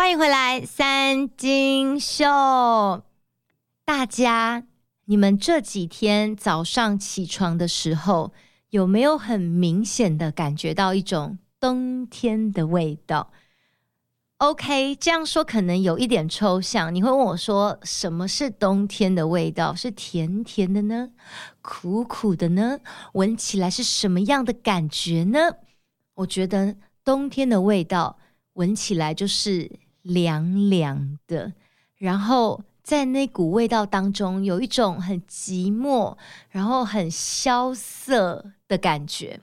欢迎回来，三金秀。大家，你们这几天早上起床的时候，有没有很明显的感觉到一种冬天的味道？OK，这样说可能有一点抽象。你会问我说，什么是冬天的味道？是甜甜的呢？苦苦的呢？闻起来是什么样的感觉呢？我觉得冬天的味道闻起来就是。凉凉的，然后在那股味道当中，有一种很寂寞，然后很萧瑟的感觉。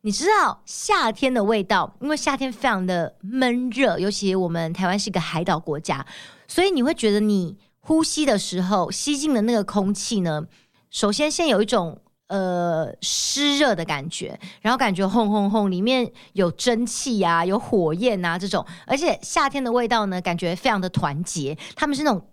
你知道夏天的味道，因为夏天非常的闷热，尤其我们台湾是一个海岛国家，所以你会觉得你呼吸的时候吸进的那个空气呢，首先先有一种。呃，湿热的感觉，然后感觉轰轰轰，里面有蒸汽啊，有火焰啊，这种，而且夏天的味道呢，感觉非常的团结，他们是那种，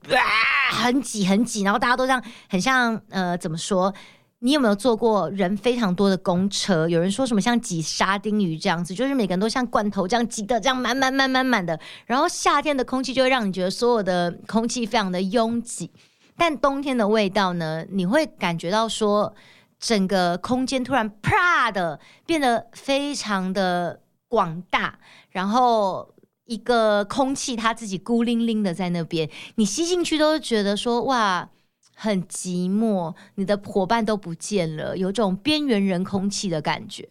很挤很挤，然后大家都这样，很像呃，怎么说？你有没有坐过人非常多的公车？有人说什么像挤沙丁鱼这样子，就是每个人都像罐头这样挤的，这样满满满满满的。然后夏天的空气就会让你觉得所有的空气非常的拥挤，但冬天的味道呢，你会感觉到说。整个空间突然啪的变得非常的广大，然后一个空气它自己孤零零的在那边，你吸进去都觉得说哇，很寂寞，你的伙伴都不见了，有种边缘人空气的感觉。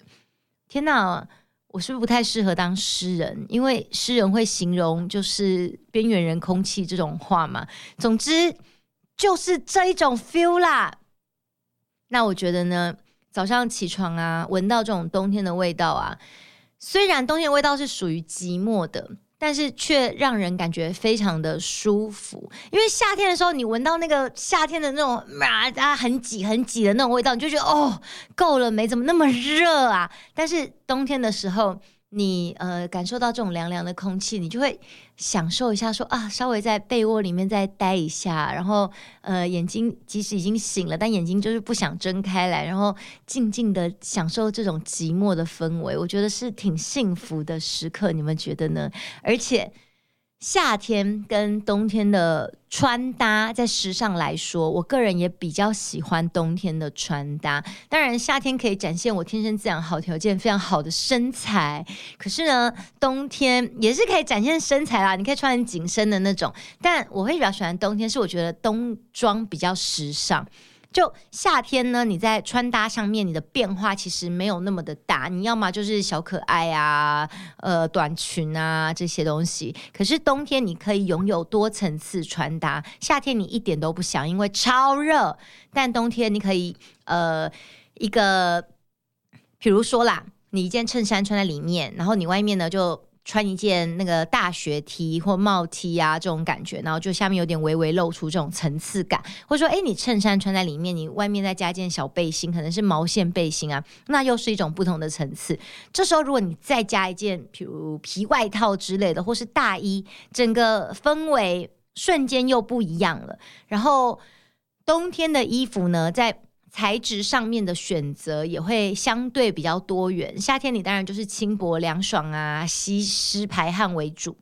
天哪，我是不是不太适合当诗人？因为诗人会形容就是边缘人空气这种话嘛。总之就是这一种 feel 啦。那我觉得呢，早上起床啊，闻到这种冬天的味道啊，虽然冬天的味道是属于寂寞的，但是却让人感觉非常的舒服。因为夏天的时候，你闻到那个夏天的那种啊很挤很挤的那种味道，你就觉得哦，够了没？怎么那么热啊？但是冬天的时候。你呃感受到这种凉凉的空气，你就会享受一下说，啊，稍微在被窝里面再待一下，然后呃眼睛即使已经醒了，但眼睛就是不想睁开来，然后静静的享受这种寂寞的氛围，我觉得是挺幸福的时刻，你们觉得呢？而且。夏天跟冬天的穿搭，在时尚来说，我个人也比较喜欢冬天的穿搭。当然，夏天可以展现我天生自然好条件非常好的身材，可是呢，冬天也是可以展现身材啦。你可以穿很紧身的那种，但我会比较喜欢冬天，是我觉得冬装比较时尚。就夏天呢，你在穿搭上面，你的变化其实没有那么的大。你要么就是小可爱啊，呃，短裙啊这些东西。可是冬天你可以拥有多层次穿搭，夏天你一点都不想，因为超热。但冬天你可以，呃，一个，比如说啦，你一件衬衫穿在里面，然后你外面呢就。穿一件那个大学 T 或帽 T 啊，这种感觉，然后就下面有点微微露出这种层次感，或者说，哎，你衬衫穿在里面，你外面再加一件小背心，可能是毛线背心啊，那又是一种不同的层次。这时候，如果你再加一件，比如皮外套之类的，或是大衣，整个氛围瞬间又不一样了。然后，冬天的衣服呢，在材质上面的选择也会相对比较多元。夏天你当然就是轻薄凉爽啊，吸湿排汗为主。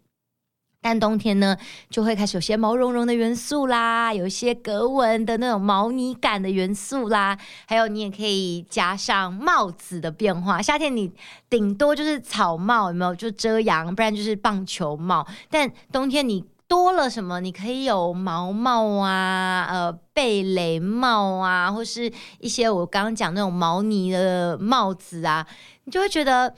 但冬天呢，就会开始有些毛茸茸的元素啦，有一些格纹的那种毛呢感的元素啦，还有你也可以加上帽子的变化。夏天你顶多就是草帽，有没有？就遮阳，不然就是棒球帽。但冬天你。多了什么？你可以有毛帽啊，呃，贝雷帽啊，或是一些我刚刚讲那种毛呢的帽子啊，你就会觉得，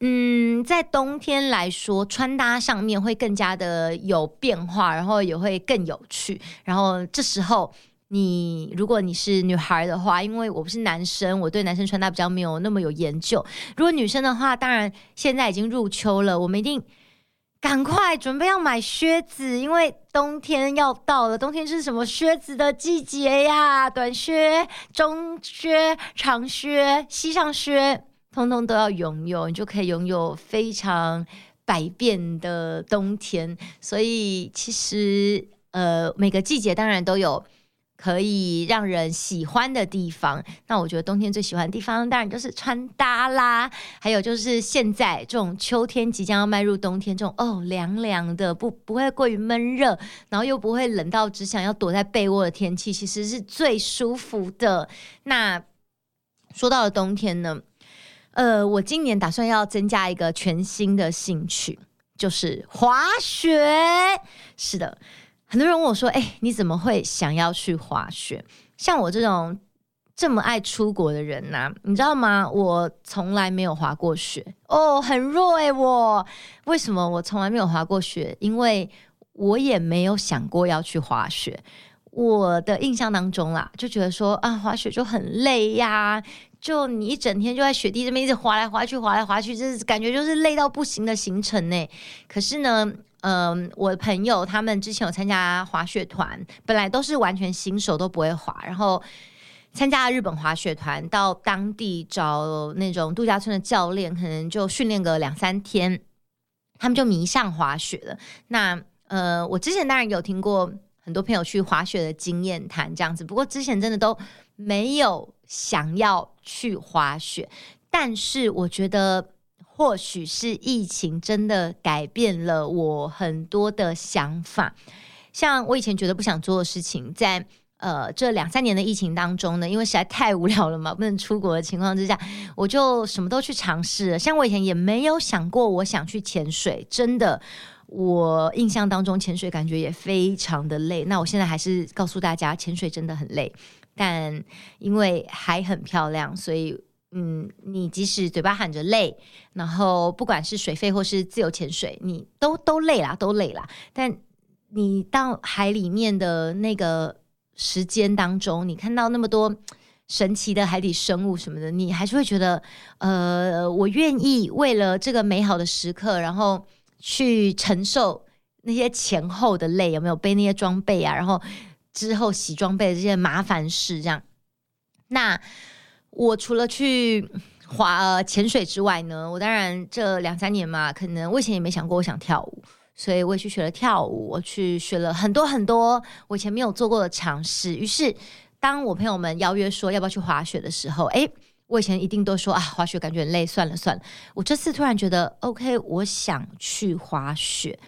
嗯，在冬天来说，穿搭上面会更加的有变化，然后也会更有趣。然后这时候，你如果你是女孩的话，因为我不是男生，我对男生穿搭比较没有那么有研究。如果女生的话，当然现在已经入秋了，我们一定。赶快准备要买靴子，因为冬天要到了。冬天是什么靴子的季节呀？短靴、中靴、长靴、膝上靴，通通都要拥有，你就可以拥有非常百变的冬天。所以其实，呃，每个季节当然都有可以让人喜欢的地方，那我觉得冬天最喜欢的地方当然就是穿搭啦，还有就是现在这种秋天即将要迈入冬天，这种哦凉凉的，不不会过于闷热，然后又不会冷到只想要躲在被窝的天气，其实是最舒服的。那说到了冬天呢，呃，我今年打算要增加一个全新的兴趣，就是滑雪。是的。很多人问我说：“哎、你怎么会想要去滑雪？像我这种这么爱出国的人呢、你知道吗？我从来没有滑过雪哦，很弱哎、我为什么我从来没有滑过雪？因为我也没有想过要去滑雪。我的印象当中啦，就觉得说啊，滑雪就很累呀，就你一整天就在雪地这边一直滑来滑去，滑来滑去，就是感觉就是累到不行的行程呢。可是呢。”嗯，我的朋友他们之前有参加滑雪团，本来都是完全新手都不会滑，然后参加了日本滑雪团，到当地找那种度假村的教练，可能就训练个两三天，他们就迷上滑雪了。那呃，我之前当然有听过很多朋友去滑雪的经验谈这样子，不过之前真的都没有想要去滑雪，但是我觉得。或许是疫情真的改变了我很多的想法，像我以前觉得不想做的事情，在呃这两三年的疫情当中呢，因为实在太无聊了嘛，不能出国的情况之下，我就什么都去尝试了。像我以前也没有想过我想去潜水，真的，我印象当中潜水感觉也非常的累。那我现在还是告诉大家，潜水真的很累，但因为海很漂亮，所以。嗯，你即使嘴巴喊着累，然后不管是水肺或是自由潜水，你都都累啦，都累啦。但你到海里面的那个时间当中，你看到那么多神奇的海底生物什么的，你还是会觉得，呃，我愿意为了这个美好的时刻，然后去承受那些前后的累，有没有背那些装备啊？然后之后洗装备这些麻烦事，这样，那。我除了去滑潜水之外呢，我当然这两三年嘛，可能我以前也没想过我想跳舞，所以我也去学了跳舞，我去学了很多很多我以前没有做过的尝试。于是，当我朋友们邀约说要不要去滑雪的时候，诶，我以前一定都说啊，滑雪感觉很累，算了算了。我这次突然觉得，OK，我想去滑雪，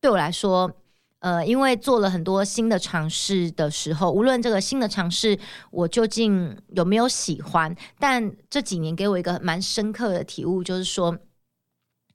对我来说。呃，因为做了很多新的尝试的时候，无论这个新的尝试我究竟有没有喜欢，但这几年给我一个蛮深刻的体悟，就是说，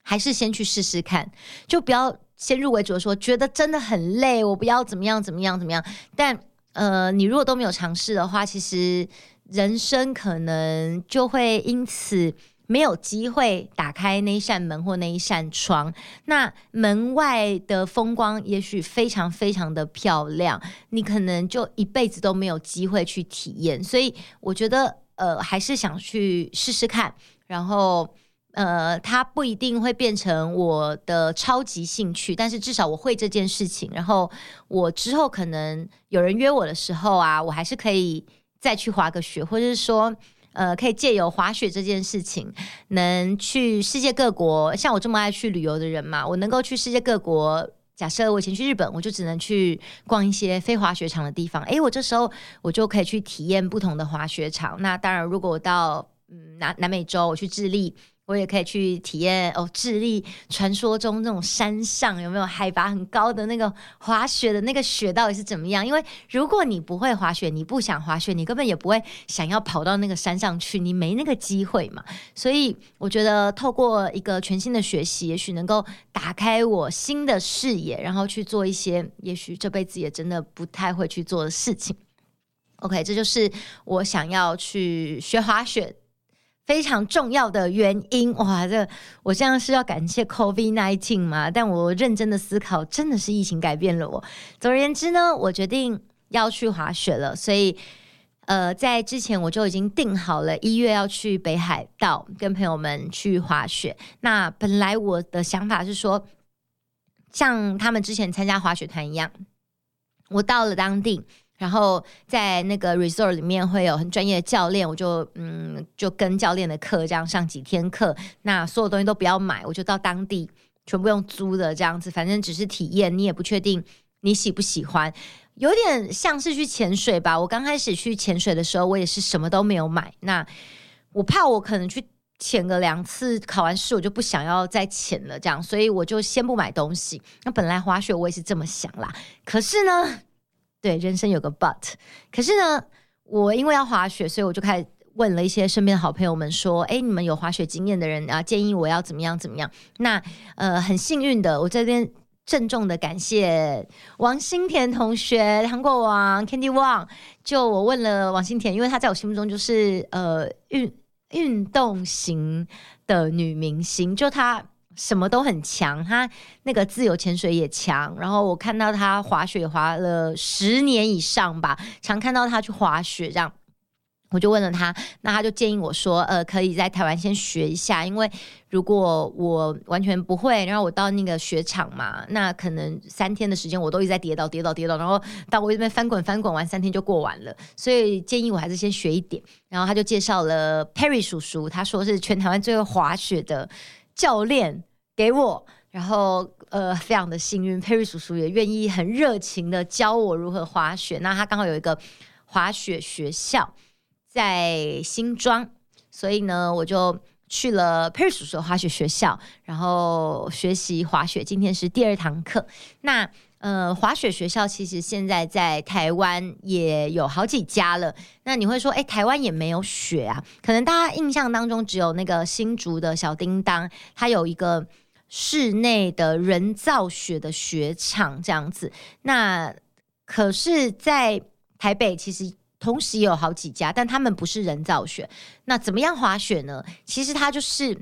还是先去试试看，就不要先入为主的说，觉得真的很累，我不要怎么样怎么样怎么样。但呃，你如果都没有尝试的话，其实人生可能就会因此。没有机会打开那一扇门或那一扇窗，那门外的风光也许非常非常的漂亮，你可能就一辈子都没有机会去体验。所以我觉得，呃，还是想去试试看。然后，呃，它不一定会变成我的超级兴趣，但是至少我会这件事情。然后我之后可能有人约我的时候啊，我还是可以再去滑个雪，或者是说。呃，可以借由滑雪这件事情，能去世界各国。像我这么爱去旅游的人嘛，我能够去世界各国。假设我以前去日本，我就只能去逛一些非滑雪场的地方。诶，我这时候我就可以去体验不同的滑雪场。那当然，如果我到嗯南南美洲，我去智利。我也可以去体验哦，智利传说中那种山上有没有海拔很高的那个滑雪的那个雪到底是怎么样？因为如果你不会滑雪，你不想滑雪，你根本也不会想要跑到那个山上去，你没那个机会嘛。所以我觉得透过一个全新的学习，也许能够打开我新的视野，然后去做一些也许这辈子也真的不太会去做的事情。OK，这就是我想要去学滑雪非常重要的原因哇！这我这样是要感谢 COVID-19 嘛？但我认真的思考，真的是疫情改变了我。总而言之呢，我决定要去滑雪了。所以，呃，在之前我就已经定好了一月要去北海道跟朋友们去滑雪。那本来我的想法是说，像他们之前参加滑雪团一样，我到了当地。然后在那个 resort 里面会有很专业的教练，我就嗯就跟教练的课这样上几天课，那所有东西都不要买，我就到当地全部用租的这样子，反正只是体验，你也不确定你喜不喜欢？有点像是去潜水吧。我刚开始去潜水的时候，我也是什么都没有买。那我怕我可能去潜个两次，考完试我就不想要再潜了，这样，所以我就先不买东西。那本来滑雪我也是这么想啦，可是呢，对，人生有个 but，可是呢，我因为要滑雪，所以我就开始问了一些身边的好朋友们说：“哎，你们有滑雪经验的人啊，建议我要怎么样怎么样？”那呃，很幸运的，我这边。郑重的感谢王心田同学，韩国王 Candy Wang。就我问了王心田，因为她在我心目中就是呃运运动型的女明星，就她什么都很强，他那个自由潜水也强。然后我看到他滑雪滑了十年以上吧，常看到他去滑雪这样。我就问了他，那他就建议我说，呃，可以在台湾先学一下，因为如果我完全不会，然后我到那个雪场嘛，那可能三天的时间我都一直在跌倒、跌倒、跌倒，然后到我这边翻滚、翻滚完三天就过完了，所以建议我还是先学一点。然后他就介绍了 Perry 叔叔，他说是全台湾最会滑雪的教练给我，然后呃，非常的幸运佩瑞叔叔也愿意很热情的教我如何滑雪。那他刚好有一个滑雪学校。在新庄，所以呢，我就去了佩瑞叔叔的滑雪学校，然后学习滑雪。今天是第二堂课。那呃，滑雪学校其实现在在台湾也有好几家了。那你会说，哎，台湾也没有雪啊？可能大家印象当中只有那个新竹的小叮当，它有一个室内的人造雪的雪场这样子。那可是，在台北其实。同时也有好几家，但他们不是人造雪。那怎么样滑雪呢？其实它就是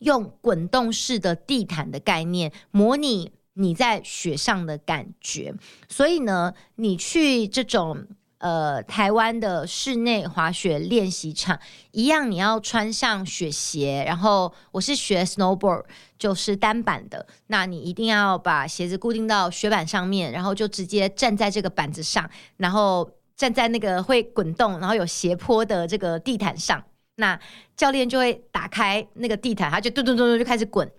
用滚动式的地毯的概念，模拟你在雪上的感觉。所以呢，你去这种呃台湾的室内滑雪练习场，一样你要穿上雪鞋。然后我是学 snowboard，就是单板的。那你一定要把鞋子固定到雪板上面，然后就直接站在这个板子上，然后。站在那个会滚动，然后有斜坡的这个地毯上，那教练就会打开那个地毯，他就咚咚咚咚就开始滚。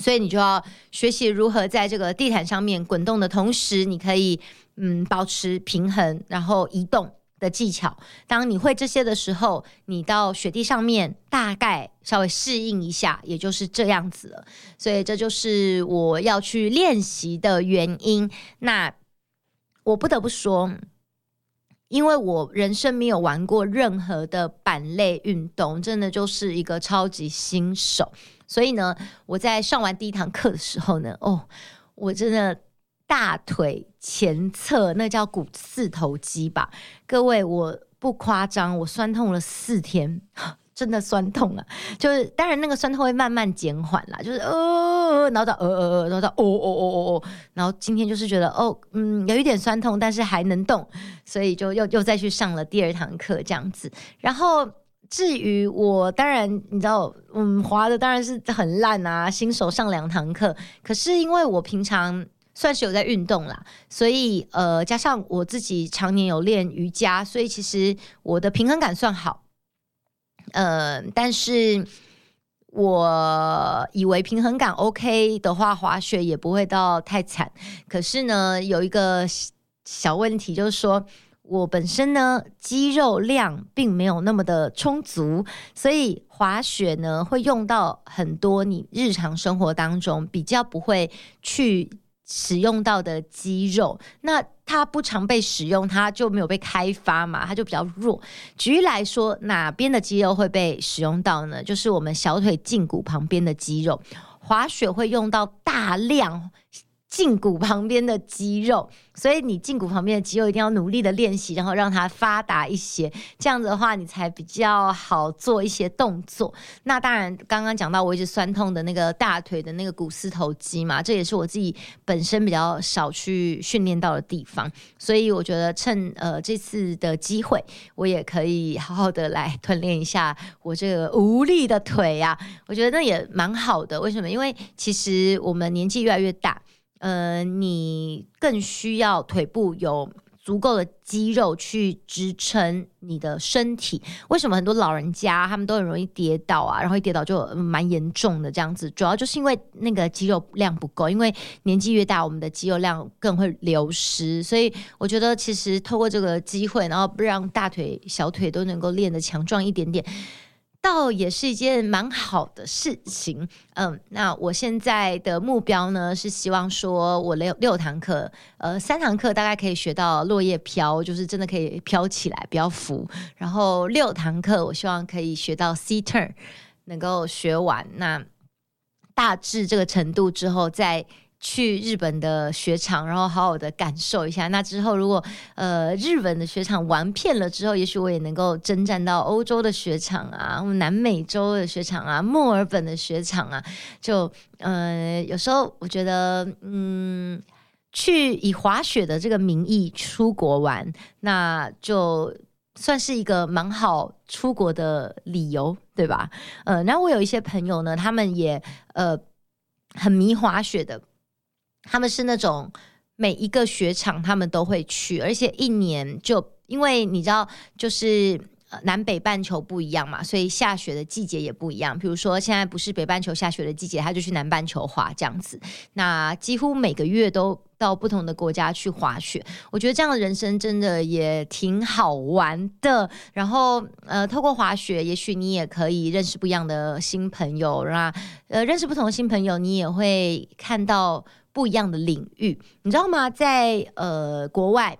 所以你就要学习如何在这个地毯上面滚动的同时，你可以嗯保持平衡，然后移动的技巧。当你会这些的时候，你到雪地上面大概稍微适应一下，也就是这样子了。所以这就是我要去练习的原因。那我不得不说。因为我人生没有玩过任何的板类运动，真的就是一个超级新手，所以呢，我在上完第一堂课的时候呢，哦，我真的大腿前侧那叫股四头肌吧，各位，我不夸张，我酸痛了四天。真的酸痛啊，就是当然那个酸痛会慢慢减缓啦，就是呃，然后到呃呃呃，然后到哦哦哦哦哦，然后今天就是觉得哦，嗯，有一点酸痛，但是还能动，所以就又又再去上了第二堂课这样子。然后至于我，当然你知道，嗯，滑的当然是很烂啊，新手上两堂课，可是因为我平常算是有在运动啦，所以呃，加上我自己常年有练瑜伽，所以其实我的平衡感算好。呃，但是我以为平衡感 OK 的话，滑雪也不会到太惨。可是呢，有一个小问题，就是说我本身呢肌肉量并没有那么的充足，所以滑雪呢会用到很多你日常生活当中比较不会去使用到的肌肉。那它不常被使用，它就没有被开发嘛，它就比较弱。举例来说，哪边的肌肉会被使用到呢？就是我们小腿胫骨旁边的肌肉，滑雪会用到大量。胫骨旁边的肌肉，所以你胫骨旁边的肌肉一定要努力的练习，然后让它发达一些，这样子的话你才比较好做一些动作。那当然，刚刚讲到我一直酸痛的那个大腿的那个股四头肌嘛，这也是我自己本身比较少去训练到的地方，所以我觉得趁呃这次的机会，我也可以好好的来锻炼一下我这个无力的腿啊，我觉得那也蛮好的。为什么？因为其实我们年纪越来越大。呃，你更需要腿部有足够的肌肉去支撑你的身体。为什么很多老人家他们都很容易跌倒啊？然后一跌倒就蛮严重的这样子，主要就是因为那个肌肉量不够。因为年纪越大，我们的肌肉量更会流失。所以我觉得，其实透过这个机会，然后不让大腿、小腿都能够练得强壮一点点。倒也是一件蛮好的事情，嗯，那我现在的目标呢，是希望说我六六堂课，呃，三堂课大概可以学到落叶飘，就是真的可以飘起来，不要浮。然后六堂课，我希望可以学到 C turn，能够学完。那大致这个程度之后再。去日本的雪场，然后好好的感受一下。那之后，如果呃日本的雪场玩遍了之后，也许我也能够征战到欧洲的雪场啊，南美洲的雪场啊，墨尔本的雪场啊。就呃有时候我觉得，嗯，去以滑雪的这个名义出国玩，那就算是一个蛮好出国的理由，对吧？呃，那我有一些朋友呢，他们也呃很迷滑雪的。他们是那种每一个雪场他们都会去，而且一年就因为你知道，就是南北半球不一样嘛，所以下雪的季节也不一样。比如说现在不是北半球下雪的季节，他就去南半球滑这样子。那几乎每个月都到不同的国家去滑雪，我觉得这样的人生真的也挺好玩的。然后呃，透过滑雪，也许你也可以认识不一样的新朋友，那呃，认识不同的新朋友，你也会看到。不一样的领域，你知道吗？在呃国外，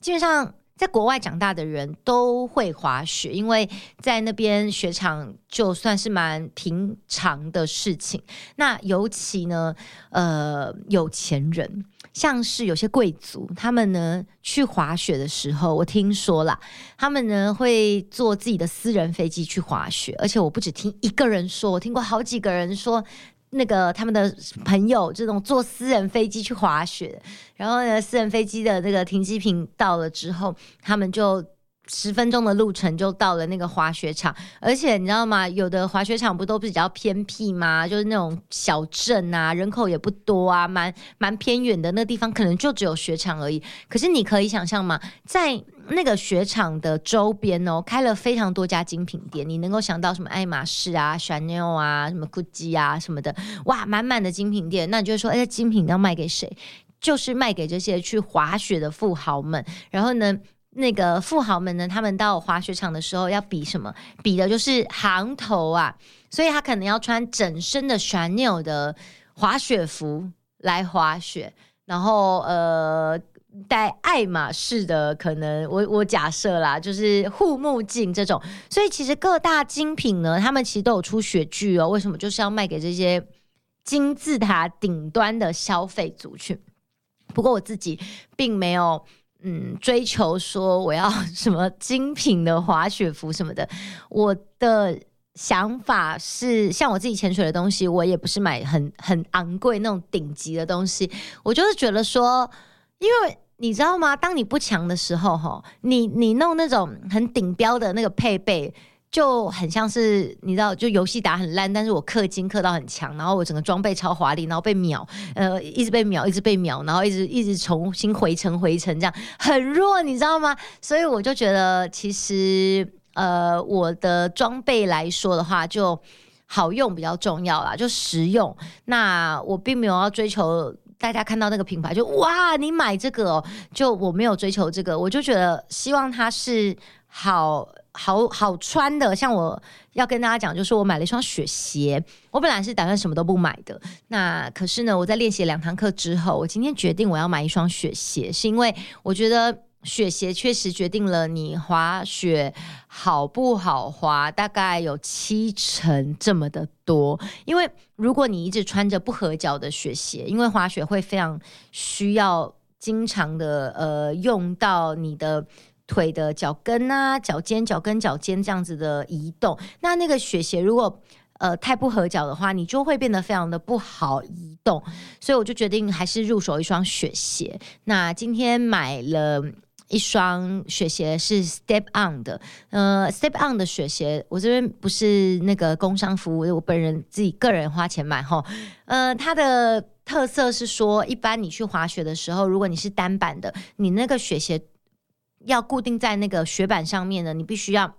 基本上在国外长大的人都会滑雪，因为在那边雪场就算是蛮平常的事情。那尤其呢，呃，有钱人，像是有些贵族，他们呢去滑雪的时候，我听说啦，他们呢会坐自己的私人飞机去滑雪，而且我不只听一个人说，我听过好几个人说。那个他们的朋友这种坐私人飞机去滑雪，然后呢，私人飞机的那个停机坪到了之后，他们就十分钟的路程就到了那个滑雪场。而且你知道吗？有的滑雪场不都比较偏僻吗？就是那种小镇啊，人口也不多啊，蛮蛮偏远的那地方，可能就只有雪场而已。可是你可以想象吗？在那个雪场的周边哦，开了非常多家精品店，你能够想到什么爱马仕啊、Chanel 啊、什么 Gucci 啊什么的，哇，满满的精品店。那你就说，哎，精品要卖给谁？就是卖给这些去滑雪的富豪们。然后呢，那个富豪们呢，他们到滑雪场的时候要比什么？比的就是行头啊，所以他可能要穿整身的 Chanel 的滑雪服来滑雪，然后呃。戴爱马仕的可能，我我假设啦，就是护目镜这种，所以其实各大精品呢，他们其实都有出雪具哦。为什么？就是要卖给这些金字塔顶端的消费族群。不过我自己并没有嗯追求说我要 什么精品的滑雪服什么的。我的想法是，像我自己潜水的东西，我也不是买很很昂贵那种顶级的东西，我就是觉得说。因为你知道吗？当你不强的时候，哈，你你弄那种很顶标的那个配备，就很像是你知道，就游戏打很烂，但是我氪金氪到很强，然后我整个装备超华丽，然后被秒，呃，一直被秒，一直被秒，然后一直一直重新回城回城，这样很弱，你知道吗？所以我就觉得，其实呃，我的装备来说的话，就好用比较重要啦，就实用。那我并没有要追求。大家看到那个品牌就哇，你买这个哦，就我没有追求这个，我就觉得希望它是好好好穿的。像我要跟大家讲，就是我买了一双雪鞋，我本来是打算什么都不买的，那可是呢，我在练习两堂课之后，我今天决定我要买一双雪鞋，是因为我觉得。雪鞋确实决定了你滑雪好不好滑，大概有七成这么的多。因为如果你一直穿着不合脚的雪鞋，因为滑雪会非常需要经常的呃用到你的腿的脚跟啊、脚尖、脚跟、脚尖这样子的移动。那那个雪鞋如果呃太不合脚的话，你就会变得非常的不好移动。所以我就决定还是入手一双雪鞋。那今天买了。一双雪鞋是 Step On 的，呃，Step On 的雪鞋，我这边不是那个工商服务，我本人自己个人花钱买哈，呃，它的特色是说，一般你去滑雪的时候，如果你是单板的，你那个雪鞋要固定在那个雪板上面呢，你必须要。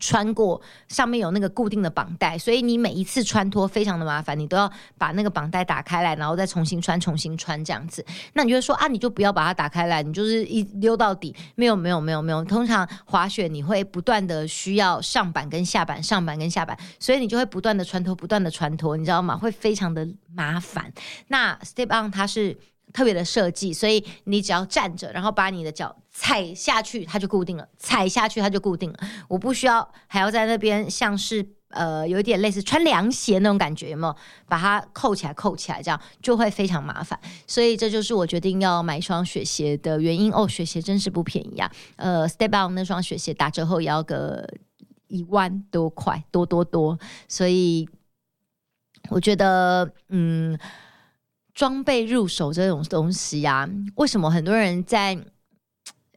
穿过上面有那个固定的绑带，所以你每一次穿脱非常的麻烦，你都要把那个绑带打开来，然后再重新穿，重新穿这样子。那你就说啊，你就不要把它打开来，你就是一溜到底。没有没有没有没有，通常滑雪你会不断的需要上板跟下板，上板跟下板，所以你就会不断的穿脱，不断的穿脱，你知道吗？会非常的麻烦。那 Step On 它是。特别的设计，所以你只要站着，然后把你的脚踩下去，它就固定了；踩下去，它就固定了。我不需要还要在那边像是呃有一点类似穿凉鞋那种感觉，有没有？把它扣起来，扣起来，这样就会非常麻烦。所以这就是我决定要买一双雪鞋的原因哦。雪鞋真是不便宜啊！呃，Step On 那双雪鞋打折后也要个一万多块，多多多。所以我觉得，嗯。装备入手这种东西呀、啊，为什么很多人在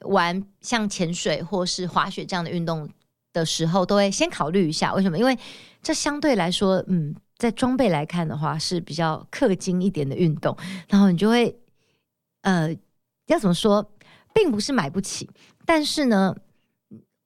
玩像潜水或是滑雪这样的运动的时候，都会先考虑一下？为什么？因为这相对来说，嗯，在装备来看的话是比较氪金一点的运动，然后你就会，呃，要怎么说，并不是买不起，但是呢，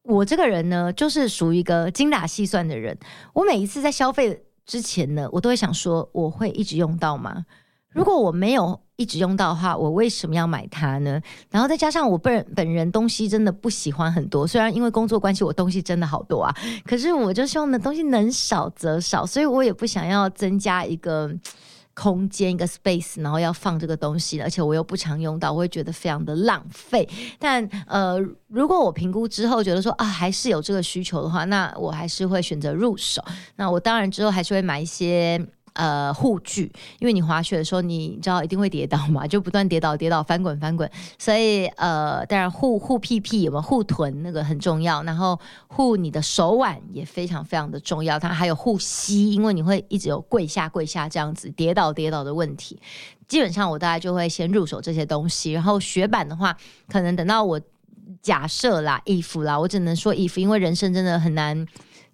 我这个人呢，就是属于一个精打细算的人。我每一次在消费之前呢，我都会想说，我会一直用到吗？如果我没有一直用到的话，我为什么要买它呢？然后再加上我本人本人东西真的不喜欢很多，虽然因为工作关系我东西真的好多啊，可是我就希望的东西能少则少，所以我也不想要增加一个空间一个 space，然后要放这个东西，而且我又不常用到，我会觉得非常的浪费。但呃，如果我评估之后觉得说啊还是有这个需求的话，那我还是会选择入手。那我当然之后还是会买一些。呃，护具，因为你滑雪的时候，你知道一定会跌倒嘛，就不断跌倒、跌倒、翻滚、翻滚，所以呃，当然护护屁屁有没有护臀那个很重要，然后护你的手腕也非常非常的重要，它还有护膝，因为你会一直有跪下跪下这样子跌倒跌倒的问题。基本上我大概就会先入手这些东西，然后雪板的话，可能等到我假设啦衣服啦，我只能说衣服因为人生真的很难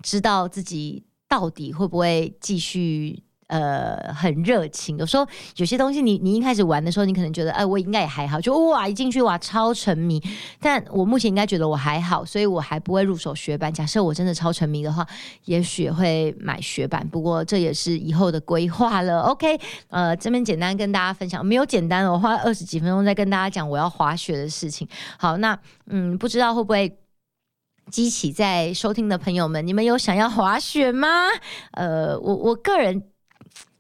知道自己到底会不会继续。呃，很热情。有时候有些东西你，你一开始玩的时候，你可能觉得，哎、我应该也还好，就哇，一进去哇，超沉迷。但我目前应该觉得我还好，所以我还不会入手雪板。假设我真的超沉迷的话，也许会买雪板。不过这也是以后的规划了。OK，呃，这边简单跟大家分享，没有简单，我花二十几分钟在跟大家讲我要滑雪的事情。好，那嗯，不知道会不会激起在收听的朋友们，你们有想要滑雪吗？呃，我我个人。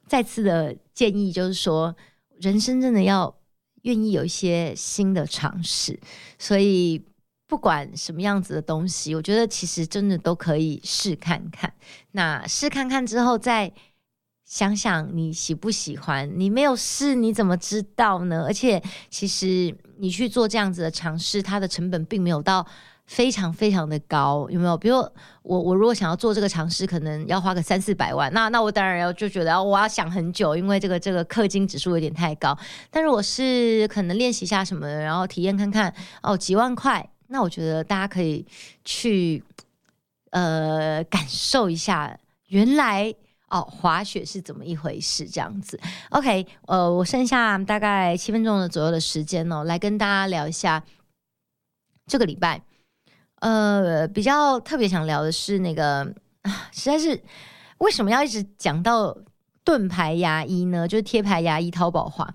再次的建议就是说，人生真的要愿意有一些新的尝试，所以不管什么样子的东西，我觉得其实真的都可以试看看。那试看看之后，再想想你喜不喜欢。你没有试，你怎么知道呢？而且，其实你去做这样子的尝试，它的成本并没有到。非常非常的高，有没有？比如我我如果想要做这个尝试，可能要花个三四百万，那那我当然要就觉得我要想很久，因为这个这个氪金指数有点太高。但如果是可能练习一下什么，然后体验看看哦，几万块，那我觉得大家可以去呃感受一下，原来哦滑雪是怎么一回事这样子。OK，呃，我剩下大概七分钟的左右的时间哦，来跟大家聊一下这个礼拜。呃，比较特别想聊的是那个，实在是为什么要一直讲到盾牌牙医呢？就是贴牌牙医淘宝化，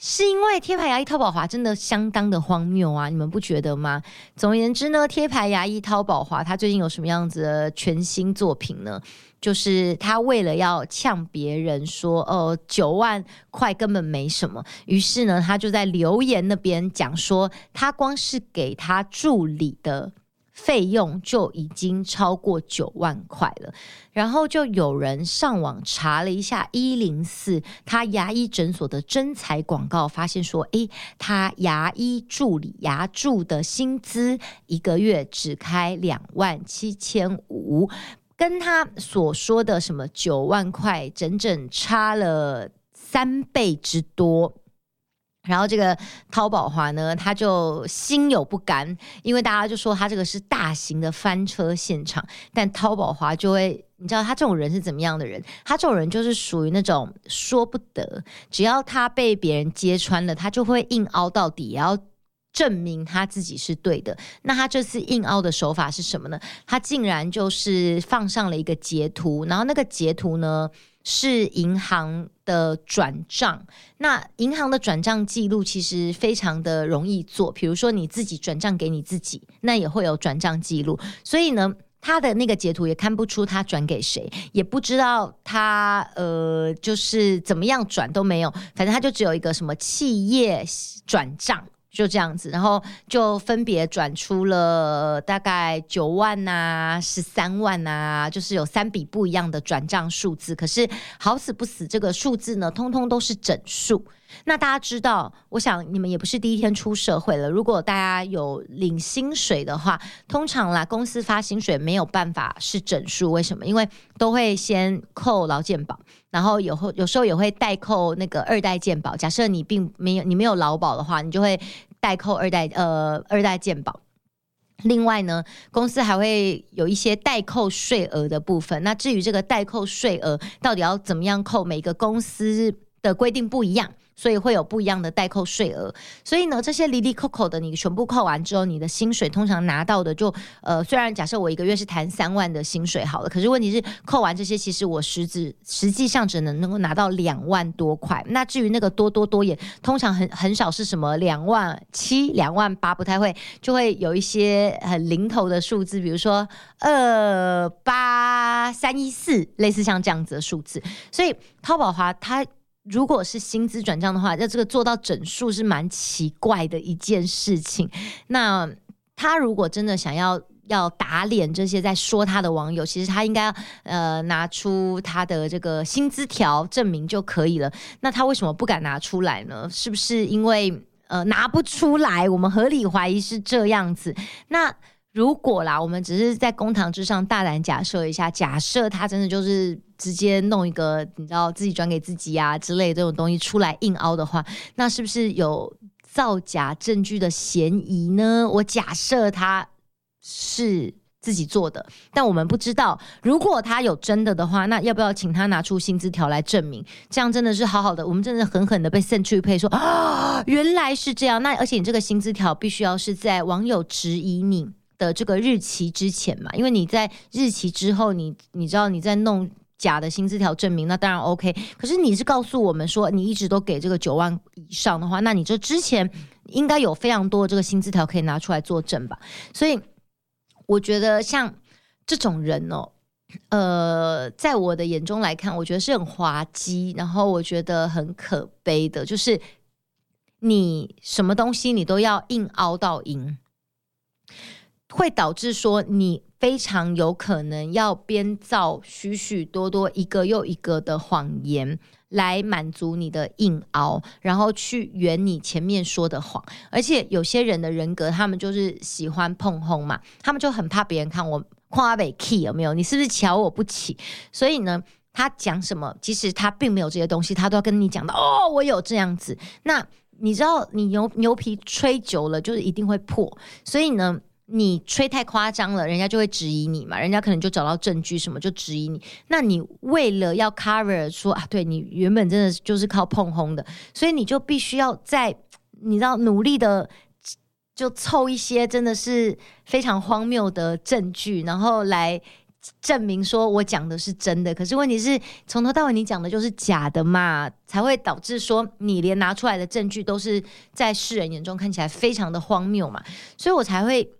是因为贴牌牙医淘宝华真的相当的荒谬啊，你们不觉得吗？总而言之呢，贴牌牙医淘宝华，他最近有什么样子的全新作品呢？就是他为了要呛别人说，呃，九万块根本没什么，于是呢，他就在留言那边讲说，他光是给他助理的费用就已经超过九万块了。然后就有人上网查了一下一零四他牙医诊所的征才广告，发现说，诶，他牙医助理牙助的薪资一个月只开两万七千五。跟他所说的什么九万块，整整差了三倍之多。然后这个淘宝华呢，他就心有不甘，因为大家就说他这个是大型的翻车现场。但淘宝华就会，你知道他这种人是怎么样的人？他这种人就是属于那种说不得，只要他被别人揭穿了，他就会硬凹到底，然后。证明他自己是对的。那他这次硬凹的手法是什么呢？他竟然就是放上了一个截图，然后那个截图呢是银行的转账。那银行的转账记录其实非常的容易做，比如说你自己转账给你自己，那也会有转账记录。所以呢，他的那个截图也看不出他转给谁，也不知道他呃就是怎么样转都没有，反正他就只有一个什么企业转账。就这样子，然后就分别转出了大概九万呐、十三万呐，就是有三笔不一样的转账数字。可是好死不死，这个数字呢，通通都是整数。那大家知道，我想你们也不是第一天出社会了。如果大家有领薪水的话，通常啦，公司发薪水没有办法是整数。为什么？因为都会先扣劳健保。然后有后有时候也会代扣那个二代健保。假设你并没有你没有劳保的话，你就会代扣二代呃二代健保。另外呢，公司还会有一些代扣税额的部分。那至于这个代扣税额到底要怎么样扣，每个公司的规定不一样。所以会有不一样的代扣税额，所以呢，这些哩哩扣扣的你全部扣完之后，你的薪水通常拿到的就呃，虽然假设我一个月是谈三万的薪水好了，可是问题是扣完这些，其实我实质实际上只能能够拿到两万多块。那至于那个多多多也通常很很少是什么两万七、两万八，不太会，就会有一些很零头的数字，比如说二八三一四，类似像这样子的数字。所以淘宝华它。如果是薪资转账的话，那这个做到整数是蛮奇怪的一件事情。那他如果真的想要要打脸这些在说他的网友，其实他应该呃拿出他的这个薪资条证明就可以了。那他为什么不敢拿出来呢？是不是因为呃拿不出来？我们合理怀疑是这样子。那。如果啦，我们只是在公堂之上大胆假设一下，假设他真的就是直接弄一个，你知道自己转给自己啊之类的这种东西出来硬凹的话，那是不是有造假证据的嫌疑呢？我假设他是自己做的，但我们不知道。如果他有真的的话，那要不要请他拿出薪资条来证明？这样真的是好好的，我们真的狠狠的被 Century 说啊，原来是这样。那而且你这个薪资条必须要是在网友质疑你的这个日期之前嘛，因为你在日期之后你，你知道你在弄假的薪资条证明，那当然 OK。可是你是告诉我们说你一直都给这个九万以上的话，那你这之前应该有非常多的这个薪资条可以拿出来作证吧？所以我觉得像这种人哦，呃，在我的眼中来看，我觉得是很滑稽，然后我觉得很可悲的，就是你什么东西你都要硬凹到赢。会导致说你非常有可能要编造许许多多一个又一个的谎言来满足你的硬凹，然后去圆你前面说的谎。而且有些人的人格，他们就是喜欢碰轰嘛，他们就很怕别人看我夸北 key 有没有？你是不是瞧我不起？所以呢，他讲什么，其实他并没有这些东西，他都要跟你讲的哦，我有这样子。那你知道，你牛牛皮吹久了，就是一定会破。所以呢。你吹太夸张了，人家就会质疑你嘛，人家可能就找到证据什么就质疑你。那你为了要 cover 说啊，对你原本真的就是靠碰轰的，所以你就必须要在你知道努力的就凑一些真的是非常荒谬的证据，然后来证明说我讲的是真的。可是问题是从头到尾你讲的就是假的嘛，才会导致说你连拿出来的证据都是在世人眼中看起来非常的荒谬嘛，所以我才会。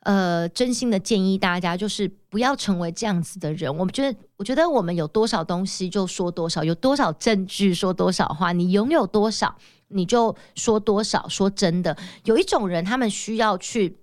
呃，真心的建议大家，就是不要成为这样子的人。我们觉得，我觉得我们有多少东西就说多少，有多少证据说多少话。你拥有多少，你就说多少。说真的，有一种人，他们需要去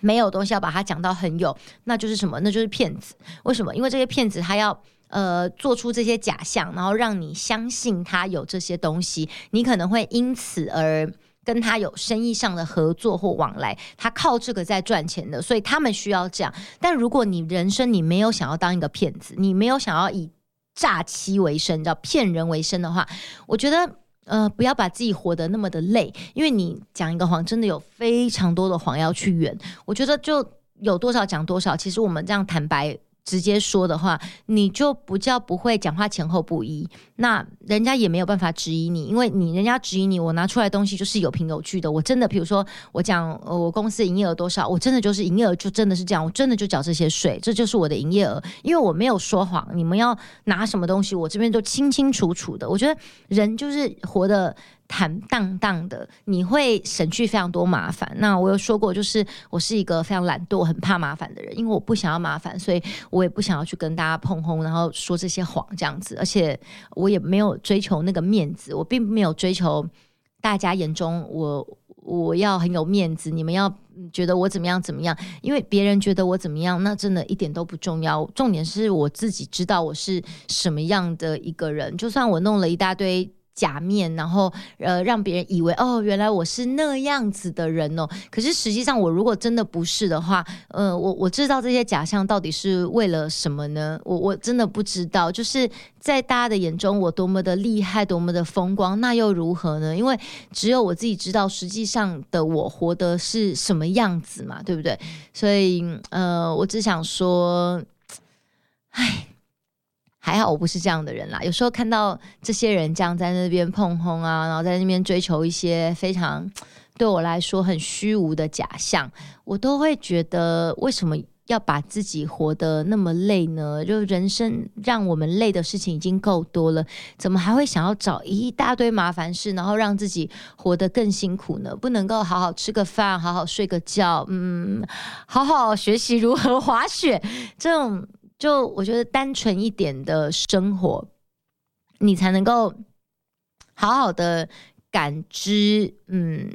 没有东西要把它讲到很有，那就是什么？那就是骗子。为什么？因为这些骗子他要呃做出这些假象，然后让你相信他有这些东西，你可能会因此而。跟他有生意上的合作或往来，他靠这个在赚钱的，所以他们需要这样。但如果你人生你没有想要当一个骗子，你没有想要以诈欺为生，你知道骗人为生的话，我觉得呃不要把自己活得那么的累，因为你讲一个谎真的有非常多的谎要去圆。我觉得就有多少讲多少，其实我们这样坦白直接说的话，你就不叫不会讲话前后不一，那人家也没有办法质疑你，因为你人家质疑你，我拿出来东西就是有凭有据的。我真的，比如说我讲我公司营业额多少，我真的就是营业额就真的是这样，我真的就缴这些税，这就是我的营业额，因为我没有说谎。你们要拿什么东西，我这边都清清楚楚的。我觉得人就是活得。坦荡荡的，你会省去非常多麻烦。那我有说过，就是我是一个非常懒惰、很怕麻烦的人，因为我不想要麻烦，所以我也不想要去跟大家碰红，然后说这些谎这样子。而且我也没有追求那个面子，我并没有追求大家眼中我我要很有面子，你们要觉得我怎么样怎么样，因为别人觉得我怎么样，那真的一点都不重要。重点是我自己知道我是什么样的一个人，就算我弄了一大堆。假面，然后呃，让别人以为哦，原来我是那样子的人哦。可是实际上，我如果真的不是的话，呃，我我知道这些假象到底是为了什么呢？我我真的不知道。就是在大家的眼中，我多么的厉害，多么的风光，那又如何呢？因为只有我自己知道，实际上的我活的是什么样子嘛，对不对？所以呃，我只想说，唉。还好我不是这样的人啦。有时候看到这些人这样在那边碰轰啊，然后在那边追求一些非常 对我来说很虚无的假象，我都会觉得为什么要把自己活得那么累呢？就人生让我们累的事情已经够多了，怎么还会想要找一大堆麻烦事，然后让自己活得更辛苦呢？不能够好好吃个饭，好好睡个觉，嗯，好好学习如何滑雪这种。就我觉得单纯一点的生活，你才能够好好的感知，嗯，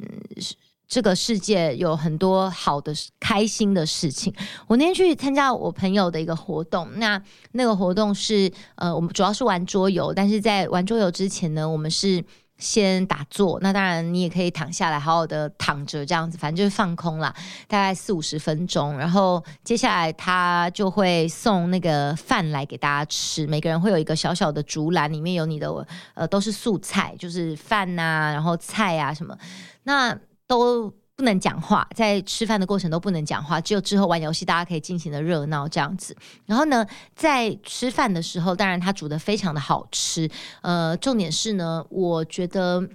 这个世界有很多好的、开心的事情。我那天去参加我朋友的一个活动，那那个活动是，呃，我们主要是玩桌游，但是在玩桌游之前呢，我们是。先打坐，那当然你也可以躺下来，好好的躺着这样子，反正就是放空啦，大概四五十分钟。然后接下来他就会送那个饭来给大家吃，每个人会有一个小小的竹篮，里面有你的呃都是素菜，就是饭呐、然后菜啊什么，那都。不能讲话，在吃饭的过程都不能讲话，只有之后玩游戏大家可以尽情的热闹这样子。然后呢，在吃饭的时候，当然他煮的非常的好吃。呃，重点是呢，我觉得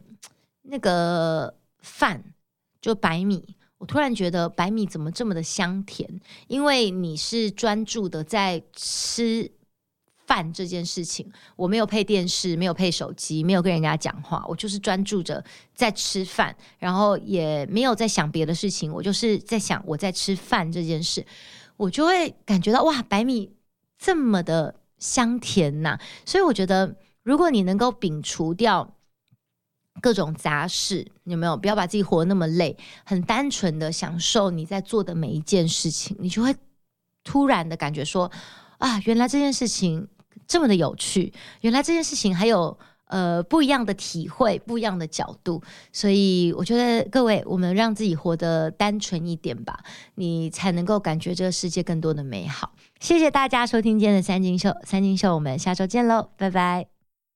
那个饭就白米，我突然觉得白米怎么这么的香甜？因为你是专注的在吃。饭这件事情，我没有配电视，没有配手机，没有跟人家讲话，我就是专注着在吃饭，然后也没有在想别的事情，我就是在想我在吃饭这件事，我就会感觉到哇，白米这么的香甜呐！所以我觉得，如果你能够摒除掉各种杂事，有没有？不要把自己活得那么累，很单纯的享受你在做的每一件事情，你就会突然的感觉说啊，原来这件事情。这么的有趣，原来这件事情还有呃不一样的体会，不一样的角度，所以我觉得各位，我们让自己活得单纯一点吧，你才能够感觉这个世界更多的美好。谢谢大家收听今天的三金秀，三金秀，我们下周见喽，拜拜。